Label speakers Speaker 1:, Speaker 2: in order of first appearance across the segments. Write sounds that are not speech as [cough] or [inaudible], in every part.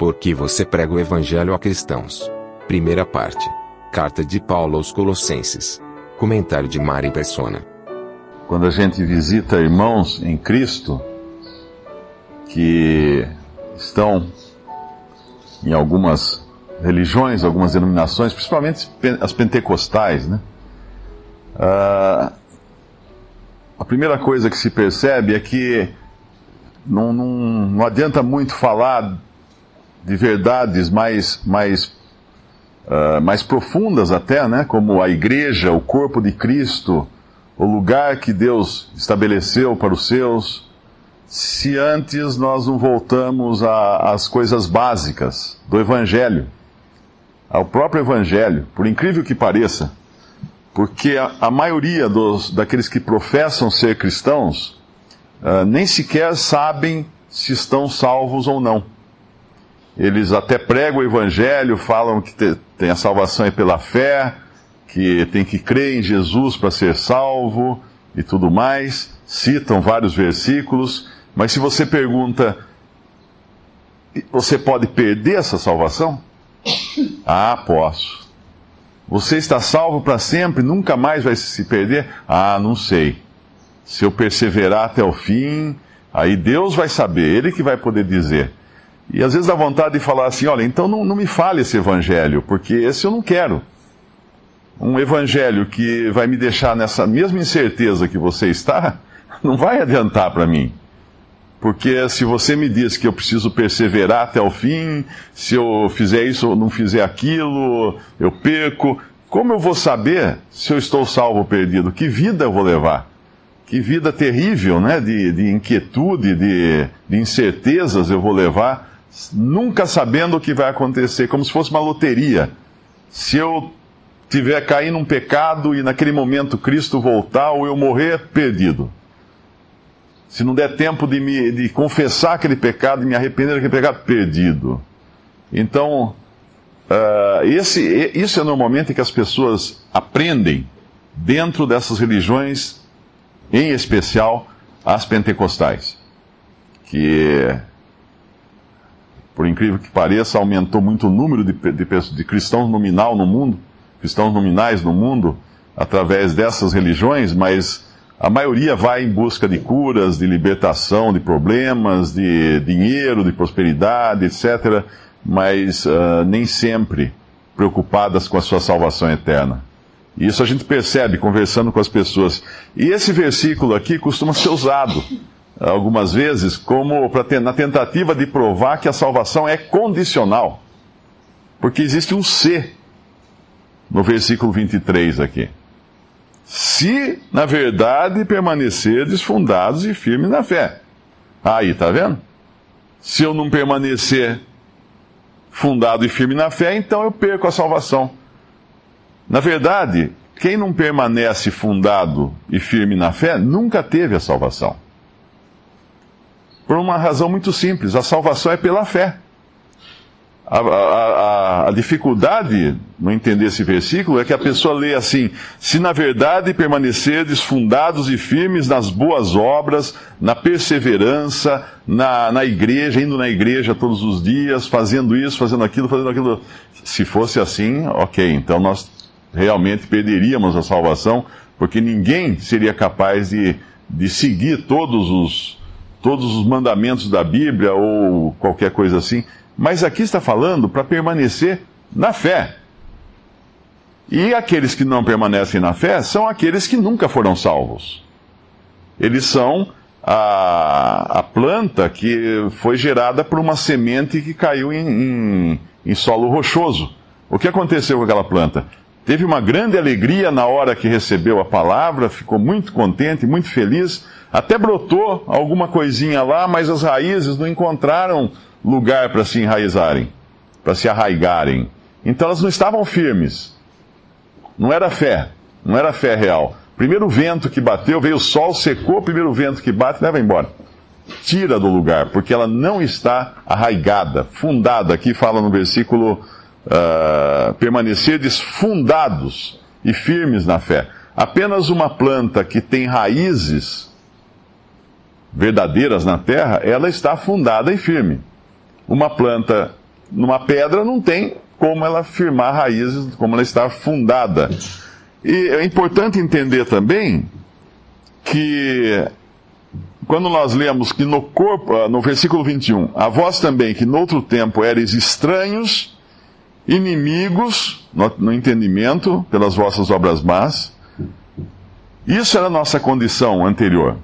Speaker 1: Por que você prega o evangelho a cristãos? Primeira parte. Carta de Paulo aos Colossenses. Comentário de Mari Persona.
Speaker 2: Quando a gente visita irmãos em Cristo que estão em algumas religiões, algumas denominações, principalmente as pentecostais, né? Uh, a primeira coisa que se percebe é que não, não, não adianta muito falar de verdades mais, mais, uh, mais profundas até, né? Como a igreja, o corpo de Cristo, o lugar que Deus estabeleceu para os seus, se antes nós não voltamos às coisas básicas do Evangelho, ao próprio Evangelho, por incrível que pareça, porque a, a maioria dos, daqueles que professam ser cristãos uh, nem sequer sabem se estão salvos ou não. Eles até pregam o Evangelho, falam que te, tem a salvação é pela fé, que tem que crer em Jesus para ser salvo e tudo mais, citam vários versículos, mas se você pergunta, você pode perder essa salvação? [coughs] Ah, posso. Você está salvo para sempre, nunca mais vai se perder? Ah, não sei. Se eu perseverar até o fim, aí Deus vai saber, Ele que vai poder dizer. E às vezes dá vontade de falar assim: olha, então não, não me fale esse evangelho, porque esse eu não quero. Um evangelho que vai me deixar nessa mesma incerteza que você está, [laughs] não vai adiantar para mim. Porque se você me diz que eu preciso perseverar até o fim, se eu fizer isso ou não fizer aquilo, eu perco. Como eu vou saber se eu estou salvo ou perdido? Que vida eu vou levar? Que vida terrível, né? De, de inquietude, de, de incertezas eu vou levar nunca sabendo o que vai acontecer, como se fosse uma loteria. Se eu tiver cair num pecado e naquele momento Cristo voltar ou eu morrer, perdido. Se não der tempo de, me, de confessar aquele pecado e me arrepender daquele pecado, perdido. Então, uh, esse, isso é normalmente que as pessoas aprendem dentro dessas religiões, em especial as pentecostais. Que por incrível que pareça, aumentou muito o número de, de, de cristãos nominal no mundo, cristãos nominais no mundo, através dessas religiões, mas a maioria vai em busca de curas, de libertação de problemas, de dinheiro, de prosperidade, etc., mas uh, nem sempre preocupadas com a sua salvação eterna. Isso a gente percebe conversando com as pessoas. E esse versículo aqui costuma ser usado algumas vezes como na tentativa de provar que a salvação é condicional. Porque existe um se no versículo 23 aqui. Se, na verdade, permanecerdes fundados e firmes na fé. Aí, tá vendo? Se eu não permanecer fundado e firme na fé, então eu perco a salvação. Na verdade, quem não permanece fundado e firme na fé nunca teve a salvação. Por uma razão muito simples: a salvação é pela fé. A, a, a, dificuldade no entender esse versículo é que a pessoa lê assim: se na verdade permanecerdes fundados e firmes nas boas obras, na perseverança, na, na igreja, indo na igreja todos os dias, fazendo isso, fazendo aquilo, fazendo aquilo. Se fosse assim, ok, então nós realmente perderíamos a salvação, porque ninguém seria capaz de, de seguir todos os todos os mandamentos da Bíblia ou qualquer coisa assim, mas aqui está falando para permanecer na fé. E aqueles que não permanecem na fé são aqueles que nunca foram salvos. Eles são a, a planta que foi gerada por uma semente que caiu em, em, em solo rochoso. O que aconteceu com aquela planta? Teve uma grande alegria na hora que recebeu a palavra, ficou muito contente, muito feliz, até brotou alguma coisinha lá, mas as raízes não encontraram lugar para se enraizarem, para se arraigarem. Então elas não estavam firmes. Não era fé, não era fé real. Primeiro vento que bateu, veio o sol, secou, primeiro vento que bate, leva embora. Tira do lugar, porque ela não está arraigada, fundada. Aqui fala no versículo uh, permanecerdes fundados e firmes na fé. Apenas uma planta que tem raízes verdadeiras na terra, ela está fundada e firme. Uma planta numa pedra não tem como ela firmar raízes, como ela está fundada. E é importante entender também que quando nós lemos que no corpo, ah, no versículo 21, a vós também que no outro tempo eres estranhos, inimigos no entendimento pelas vossas obras más, isso era a nossa condição anterior.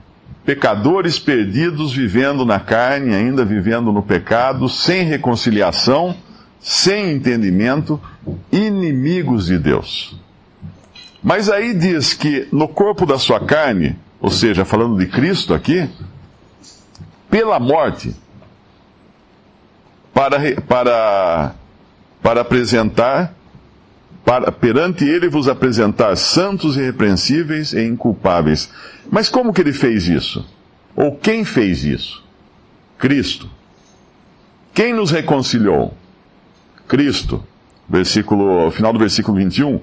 Speaker 2: Pecadores perdidos, vivendo na carne, ainda vivendo no pecado, sem reconciliação, sem entendimento, inimigos de Deus. Mas aí diz que no corpo da sua carne, ou seja, falando de Cristo aqui, pela morte, para, para, para apresentar, para, perante ele vos apresentar santos irrepreensíveis e inculpáveis. Mas como que ele fez isso? Ou quem fez isso? Cristo. Quem nos reconciliou? Cristo. Versículo, final do versículo 21.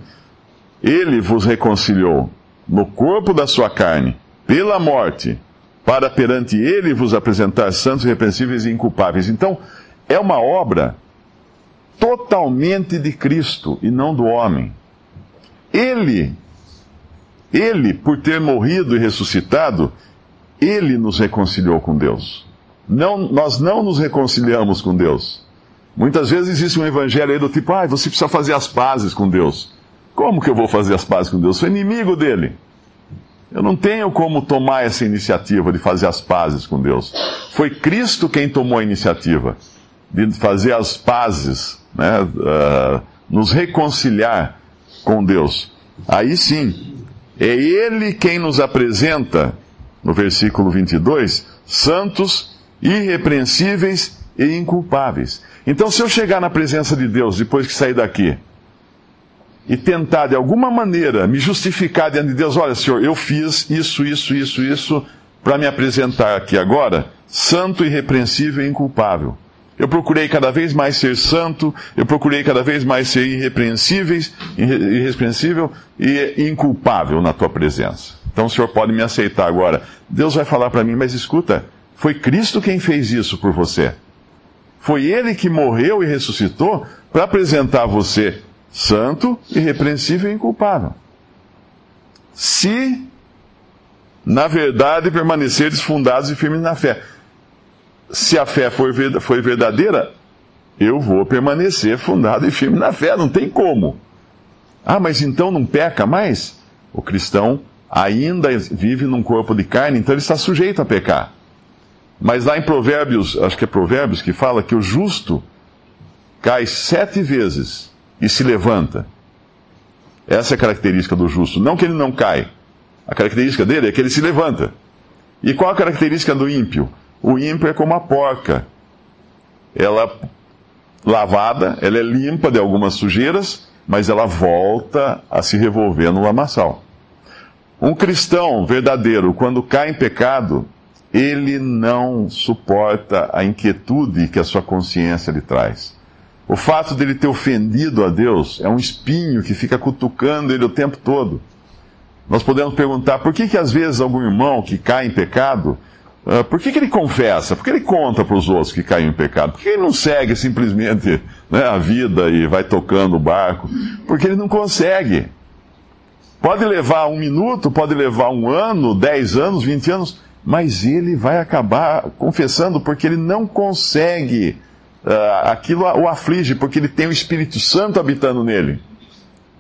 Speaker 2: Ele vos reconciliou no corpo da sua carne, pela morte, para perante ele vos apresentar santos, irrepreensíveis e inculpáveis. Então, é uma obra totalmente de Cristo e não do homem. Ele, ele, por ter morrido e ressuscitado, ele nos reconciliou com Deus. Não, nós não nos reconciliamos com Deus. Muitas vezes existe um evangelho aí do tipo, ah, você precisa fazer as pazes com Deus. Como que eu vou fazer as pazes com Deus? Sou inimigo dele. Eu não tenho como tomar essa iniciativa de fazer as pazes com Deus. Foi Cristo quem tomou a iniciativa de fazer as pazes, né, uh, nos reconciliar com Deus. Aí sim, é Ele quem nos apresenta, no versículo 22, santos, irrepreensíveis e inculpáveis. Então, se eu chegar na presença de Deus depois que sair daqui, e tentar de alguma maneira me justificar diante de Deus, olha, Senhor, eu fiz isso, isso, isso, isso, para me apresentar aqui agora, santo, irrepreensível e inculpável. Eu procurei cada vez mais ser santo, eu procurei cada vez mais ser irrepreensível, irrepreensível e inculpável na tua presença. Então o Senhor pode me aceitar agora. Deus vai falar para mim, mas escuta, foi Cristo quem fez isso por você. Foi Ele que morreu e ressuscitou para apresentar você santo, irrepreensível e inculpável. Se, na verdade, permaneceres fundados e firmes na fé. Se a fé foi verdadeira, eu vou permanecer fundado e firme na fé, não tem como. Ah, mas então não peca mais? O cristão ainda vive num corpo de carne, então ele está sujeito a pecar. Mas lá em Provérbios, acho que é Provérbios que fala que o justo cai sete vezes e se levanta. Essa é a característica do justo. Não que ele não cai. A característica dele é que ele se levanta. E qual a característica do ímpio? O ímpio é como a porca. Ela lavada, ela é limpa de algumas sujeiras, mas ela volta a se revolver no lamaçal. Um cristão verdadeiro, quando cai em pecado, ele não suporta a inquietude que a sua consciência lhe traz. O fato dele ter ofendido a Deus é um espinho que fica cutucando ele o tempo todo. Nós podemos perguntar por que, que às vezes algum irmão que cai em pecado, uh, por que, que ele confessa? Por que ele conta para os outros que caiu em pecado? Por que ele não segue simplesmente né, a vida e vai tocando o barco? Porque ele não consegue. Pode levar um minuto, pode levar um ano, dez anos, vinte anos, mas ele vai acabar confessando porque ele não consegue uh, aquilo o aflige, porque ele tem o Espírito Santo habitando nele.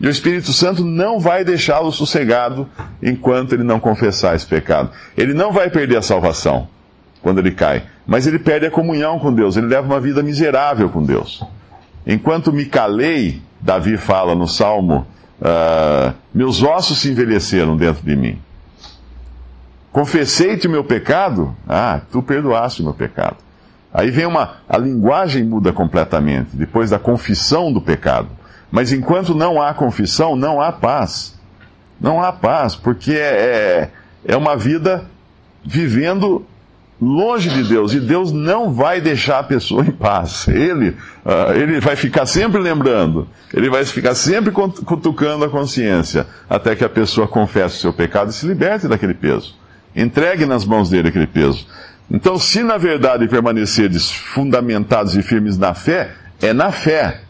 Speaker 2: E o Espírito Santo não vai deixá-lo sossegado enquanto ele não confessar esse pecado. Ele não vai perder a salvação quando ele cai, mas ele perde a comunhão com Deus, ele leva uma vida miserável com Deus. Enquanto me calei, Davi fala no Salmo, uh, meus ossos se envelheceram dentro de mim. Confessei-te o meu pecado, ah, tu perdoaste o meu pecado. Aí vem uma. A linguagem muda completamente, depois da confissão do pecado. Mas enquanto não há confissão, não há paz. Não há paz, porque é, é, é uma vida vivendo longe de Deus. E Deus não vai deixar a pessoa [laughs] em paz. Ele, uh, ele vai ficar sempre lembrando. Ele vai ficar sempre cutucando a consciência. Até que a pessoa confesse o seu pecado e se liberte daquele peso. Entregue nas mãos dele aquele peso. Então, se na verdade permanecerdes fundamentados e firmes na fé, é na fé.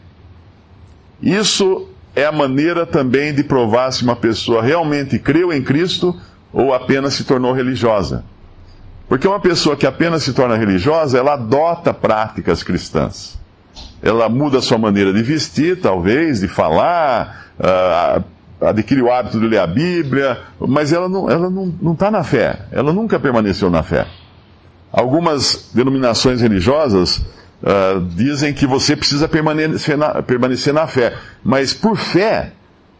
Speaker 2: Isso é a maneira também de provar se uma pessoa realmente creu em Cristo ou apenas se tornou religiosa. Porque uma pessoa que apenas se torna religiosa, ela adota práticas cristãs. Ela muda a sua maneira de vestir, talvez, de falar, uh, adquire o hábito de ler a Bíblia, mas ela não está ela não, não tá na fé. Ela nunca permaneceu na fé. Algumas denominações religiosas uh, dizem que você precisa permanecer na, permanecer na fé. Mas por fé,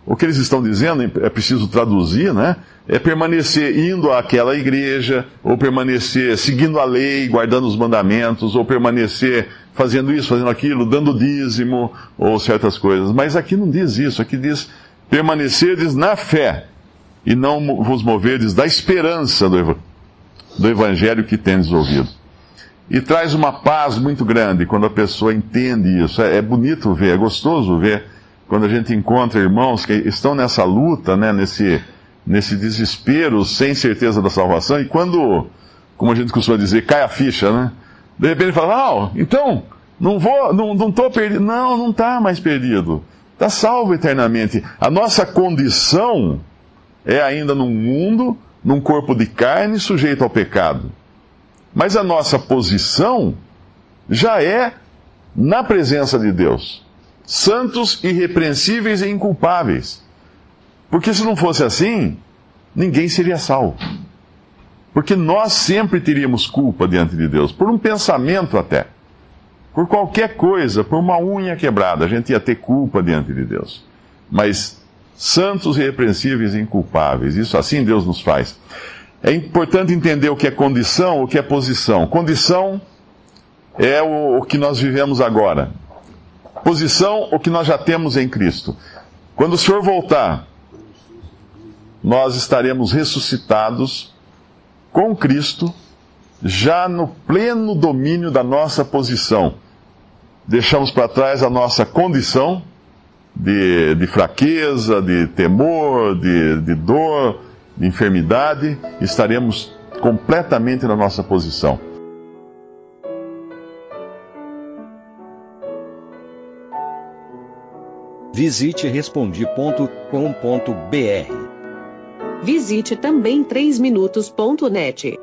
Speaker 2: o que eles estão dizendo, é preciso traduzir, né? É permanecer indo àquela igreja, ou permanecer seguindo a lei, guardando os mandamentos, ou permanecer fazendo isso, fazendo aquilo, dando dízimo, ou certas coisas. Mas aqui não diz isso, aqui diz permanecerdes na fé, e não vos moverdes da esperança do, do evangelho que tendes ouvido. E traz uma paz muito grande quando a pessoa entende isso. É, é bonito ver, é gostoso ver quando a gente encontra irmãos que estão nessa luta, né, nesse, nesse desespero, sem certeza da salvação, e quando, como a gente costuma dizer, cai a ficha, né? De repente fala, ah, então, não vou, não, não tô perdido. Não, não está mais perdido. Está salvo eternamente. A nossa condição é ainda num mundo, num corpo de carne sujeito ao pecado. Mas a nossa posição já é na presença de Deus. Santos, irrepreensíveis e inculpáveis. Porque se não fosse assim, ninguém seria salvo. Porque nós sempre teríamos culpa diante de Deus, por um pensamento até. Por qualquer coisa, por uma unha quebrada, a gente ia ter culpa diante de Deus. Mas santos, irrepreensíveis e inculpáveis, isso assim Deus nos faz. É importante entender o que é condição, o que é posição. Condição é o, o que nós vivemos agora. Posição, o que nós já temos em Cristo. Quando o Senhor voltar, nós estaremos ressuscitados com Cristo, já no pleno domínio da nossa posição. Deixamos para trás a nossa condição de, de fraqueza, de temor, de, de dor, de enfermidade, estaremos completamente na nossa posição.
Speaker 3: Visite respondi.com.br.
Speaker 4: Visite também 3minutos.net.